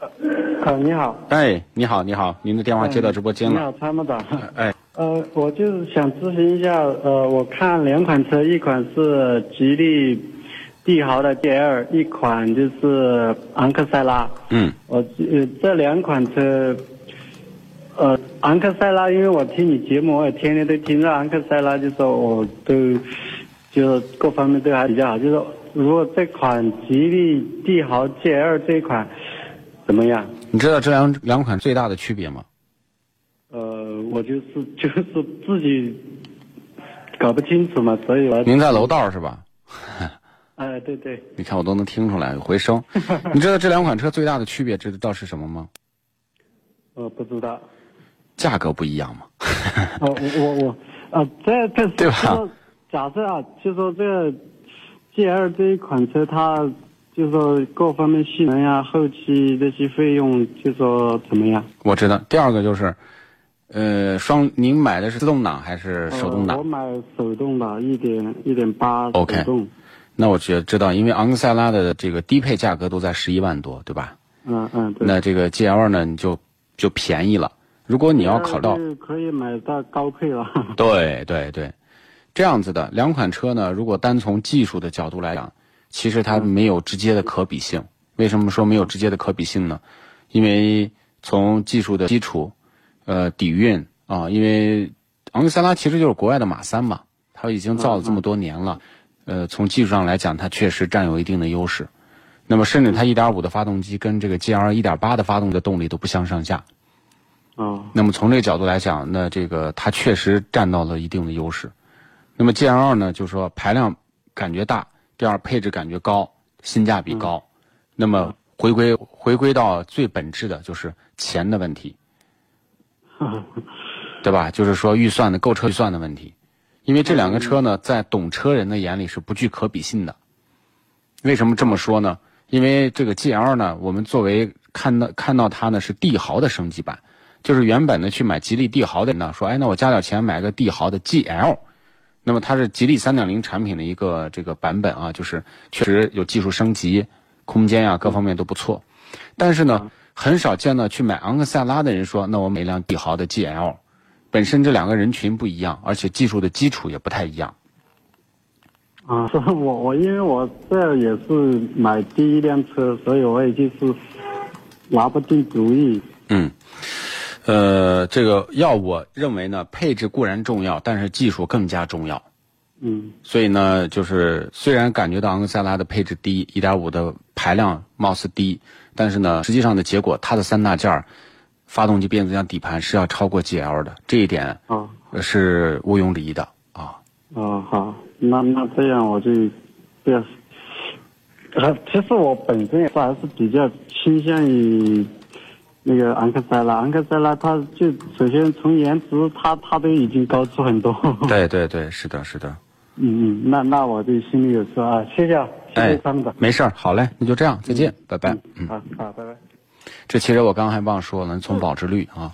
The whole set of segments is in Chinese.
呃，你好。哎，你好，你好，您的电话接到直播间了。你好，参谋长。哎。呃，我就是想咨询一下，呃，我看两款车，一款是吉利帝豪的 GL，一款就是昂克赛拉。嗯。我呃这两款车，呃，昂克赛拉，因为我听你节目，我也天天都听着昂克赛拉，就说我都，就各方面都还比较好，就说。如果这款吉利帝豪 GL 这一款怎么样？你知道这两两款最大的区别吗？呃，我就是就是自己搞不清楚嘛，所以我您在楼道是吧？哎，对对。你看我都能听出来有回声。你知道这两款车最大的区别知道是什么吗？我，不知道。价格不一样吗？哦，我我我啊，这这对吧？假设啊，就说这。G L 这一款车，它就说各方面性能呀、后期这些费用，就说怎么样？我知道。第二个就是，呃，双，您买的是自动挡还是手动挡？我买手动挡，一点一点八手动。那我觉知道，因为昂克赛拉的这个低配价格都在十一万多，对吧？嗯嗯。那这个 G L 呢，你就就便宜了。如果你要考到，可以买到高配了。对对对。这样子的两款车呢，如果单从技术的角度来讲，其实它没有直接的可比性。为什么说没有直接的可比性呢？因为从技术的基础，呃，底蕴啊，因为昂克赛拉其实就是国外的马三嘛，它已经造了这么多年了，呃，从技术上来讲，它确实占有一定的优势。那么，甚至它1.5的发动机跟这个 GL 1.8的发动的动力都不相上下。哦。那么从这个角度来讲，那这个它确实占到了一定的优势。那么 G L 呢，就是说排量感觉大，第二配置感觉高，性价比高。那么回归回归到最本质的就是钱的问题，对吧？就是说预算的购车预算的问题。因为这两个车呢，在懂车人的眼里是不具可比性的。为什么这么说呢？因为这个 G L 呢，我们作为看到看到它呢是帝豪的升级版，就是原本呢去买吉利帝豪的呢说，哎，那我加点钱买个帝豪的 G L。那么它是吉利三点零产品的一个这个版本啊，就是确实有技术升级，空间呀各方面都不错。但是呢，很少见到去买昂克赛拉的人说，那我买一辆帝豪的 GL。本身这两个人群不一样，而且技术的基础也不太一样。啊，我我因为我这也是买第一辆车，所以我也就是拿不定主意。嗯。呃，这个要我认为呢，配置固然重要，但是技术更加重要。嗯。所以呢，就是虽然感觉到昂克赛拉的配置低，一点五的排量貌似低，但是呢，实际上的结果，它的三大件儿，发动机、变速箱、底盘是要超过 GL 的，这一点啊是毋庸置疑的啊。哦，好，那那这样我就这样。呃，其实我本身也是还是比较倾向于。那个昂克赛拉，昂克赛拉，它就首先从颜值，它它都已经高出很多。对对对，是的，是的。嗯嗯，那那我就心里有数啊，谢谢，谢谢他们的。没事儿，好嘞，那就这样，再见，拜拜。嗯，好好，拜拜。这其实我刚刚还忘说了，从保值率啊，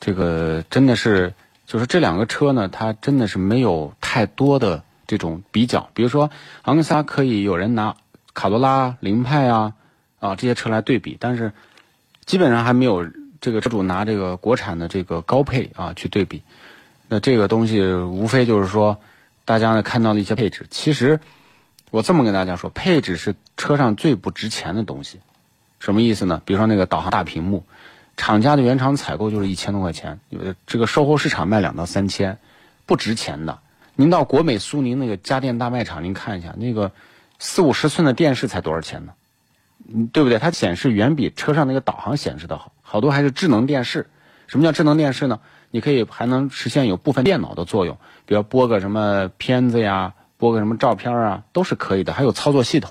这个真的是，就是这两个车呢，它真的是没有太多的这种比较。比如说昂克赛拉可以有人拿卡罗拉、凌派啊啊这些车来对比，但是。基本上还没有这个车主拿这个国产的这个高配啊去对比，那这个东西无非就是说，大家呢看到的一些配置。其实我这么跟大家说，配置是车上最不值钱的东西。什么意思呢？比如说那个导航大屏幕，厂家的原厂采购就是一千多块钱，这个售后市场卖两到三千，不值钱的。您到国美苏宁那个家电大卖场，您看一下那个四五十寸的电视才多少钱呢？嗯，对不对？它显示远比车上那个导航显示的好，好多还是智能电视。什么叫智能电视呢？你可以还能实现有部分电脑的作用，比如播个什么片子呀，播个什么照片啊，都是可以的。还有操作系统。